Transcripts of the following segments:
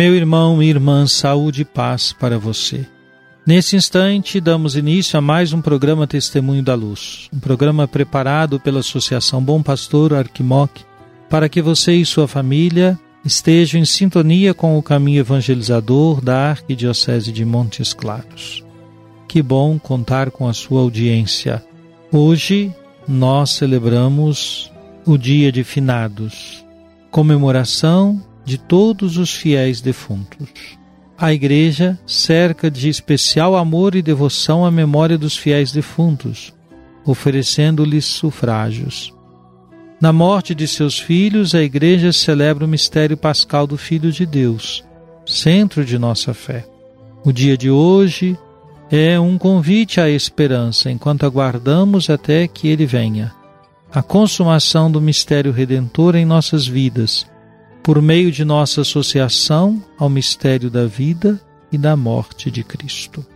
Meu irmão e irmã, saúde e paz para você. Nesse instante, damos início a mais um programa Testemunho da Luz, um programa preparado pela Associação Bom Pastor Arquimoc, para que você e sua família estejam em sintonia com o caminho evangelizador da Arquidiocese de Montes Claros. Que bom contar com a sua audiência. Hoje nós celebramos o Dia de Finados, comemoração de todos os fiéis defuntos. A Igreja cerca de especial amor e devoção à memória dos fiéis defuntos, oferecendo-lhes sufrágios. Na morte de seus filhos, a Igreja celebra o mistério pascal do Filho de Deus, centro de nossa fé. O dia de hoje é um convite à esperança enquanto aguardamos até que ele venha. A consumação do mistério redentor em nossas vidas, por meio de nossa associação ao mistério da vida e da morte de Cristo.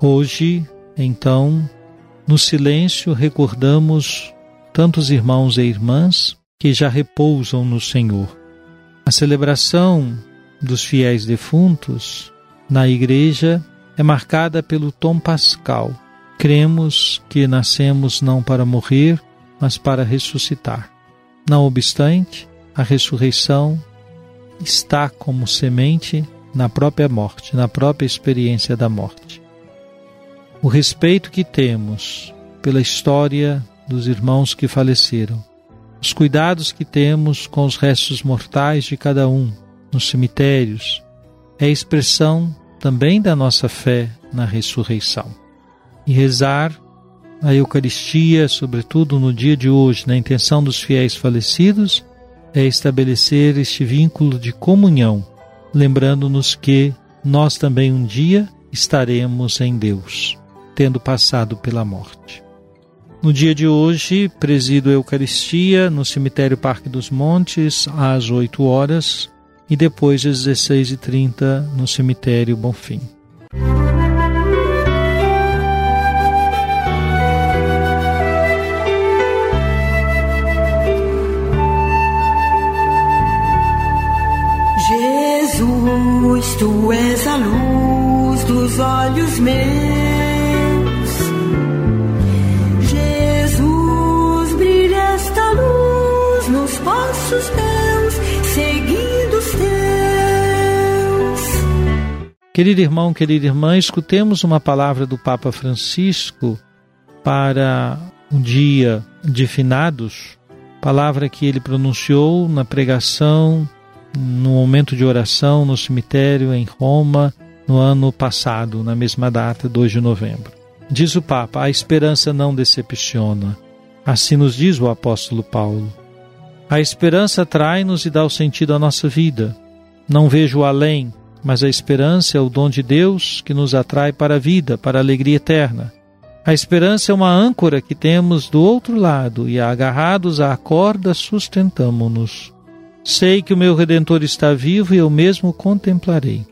Hoje, então, no silêncio recordamos tantos irmãos e irmãs que já repousam no Senhor. A celebração dos fiéis defuntos na igreja é marcada pelo tom pascal. Cremos que nascemos não para morrer, mas para ressuscitar. Não obstante, a ressurreição está como semente na própria morte, na própria experiência da morte. O respeito que temos pela história dos irmãos que faleceram, os cuidados que temos com os restos mortais de cada um nos cemitérios, é expressão também da nossa fé na ressurreição. E rezar a Eucaristia, sobretudo no dia de hoje, na intenção dos fiéis falecidos, é estabelecer este vínculo de comunhão, lembrando-nos que nós também um dia estaremos em Deus, tendo passado pela morte. No dia de hoje, presido a Eucaristia no cemitério Parque dos Montes, às 8 horas, e depois às 16h30 no cemitério Bonfim. Jesus, tu és a luz dos olhos meus. Jesus, brilha esta luz nos passos teus, seguindo os teus. Querido irmão, querida irmã, escutemos uma palavra do Papa Francisco para um dia de finados, palavra que ele pronunciou na pregação no momento de oração no cemitério em Roma no ano passado, na mesma data, 2 de novembro. Diz o Papa: a esperança não decepciona. Assim nos diz o apóstolo Paulo. A esperança trai-nos e dá o sentido à nossa vida. Não vejo além, mas a esperança é o dom de Deus que nos atrai para a vida, para a alegria eterna. A esperança é uma âncora que temos do outro lado e, agarrados à corda, sustentamo-nos. Sei que o meu Redentor está vivo e eu mesmo o contemplarei.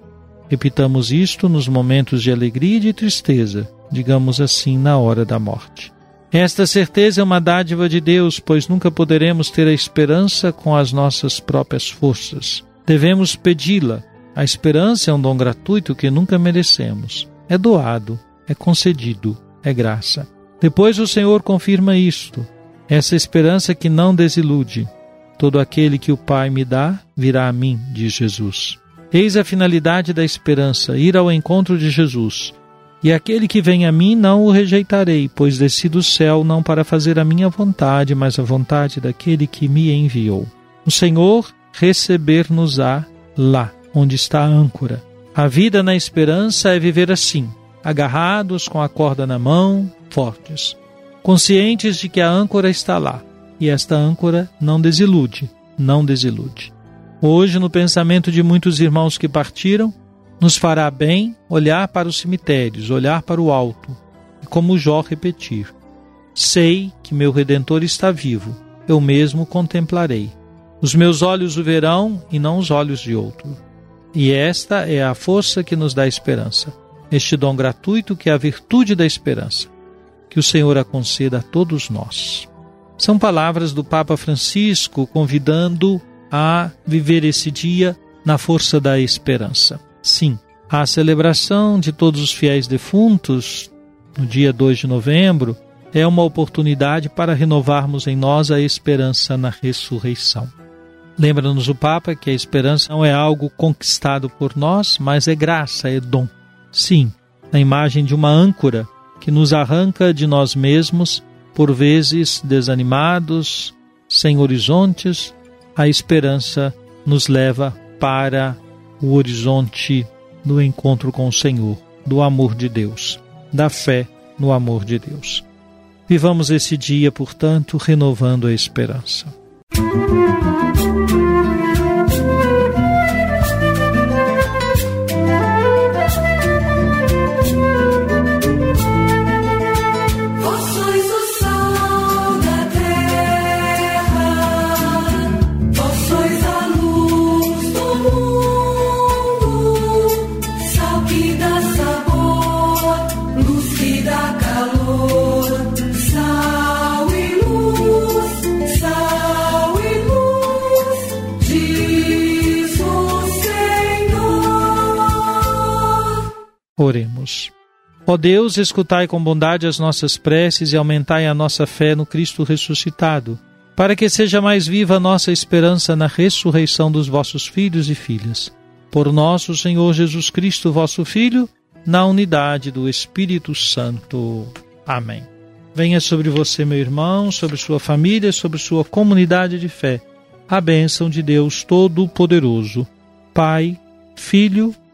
Repitamos isto nos momentos de alegria e de tristeza, digamos assim, na hora da morte. Esta certeza é uma dádiva de Deus, pois nunca poderemos ter a esperança com as nossas próprias forças. Devemos pedi-la. A esperança é um dom gratuito que nunca merecemos. É doado, é concedido, é graça. Depois o Senhor confirma isto, essa esperança que não desilude. Todo aquele que o Pai me dá virá a mim, diz Jesus. Eis a finalidade da esperança, ir ao encontro de Jesus. E aquele que vem a mim não o rejeitarei, pois desci do céu não para fazer a minha vontade, mas a vontade daquele que me enviou. O Senhor receber-nos-á lá, onde está a âncora. A vida na esperança é viver assim, agarrados com a corda na mão, fortes, conscientes de que a âncora está lá, e esta âncora não desilude, não desilude. Hoje, no pensamento de muitos irmãos que partiram, nos fará bem olhar para os cemitérios, olhar para o alto, e como Jó repetir: Sei que meu redentor está vivo, eu mesmo contemplarei. Os meus olhos o verão e não os olhos de outro. E esta é a força que nos dá esperança, este dom gratuito que é a virtude da esperança. Que o Senhor a conceda a todos nós. São palavras do Papa Francisco convidando a viver esse dia na força da esperança. Sim, a celebração de todos os fiéis defuntos, no dia 2 de novembro, é uma oportunidade para renovarmos em nós a esperança na ressurreição. Lembra-nos o Papa que a esperança não é algo conquistado por nós, mas é graça, é dom. Sim, a imagem de uma âncora que nos arranca de nós mesmos, por vezes desanimados, sem horizontes, a esperança nos leva para o horizonte do encontro com o Senhor, do amor de Deus, da fé no amor de Deus. Vivamos esse dia, portanto, renovando a esperança. Música Oremos. Ó Deus, escutai com bondade as nossas preces e aumentai a nossa fé no Cristo ressuscitado, para que seja mais viva a nossa esperança na ressurreição dos vossos filhos e filhas. Por nosso Senhor Jesus Cristo, vosso Filho, na unidade do Espírito Santo. Amém. Venha sobre você, meu irmão, sobre sua família, sobre sua comunidade de fé, a bênção de Deus Todo-Poderoso, Pai, Filho e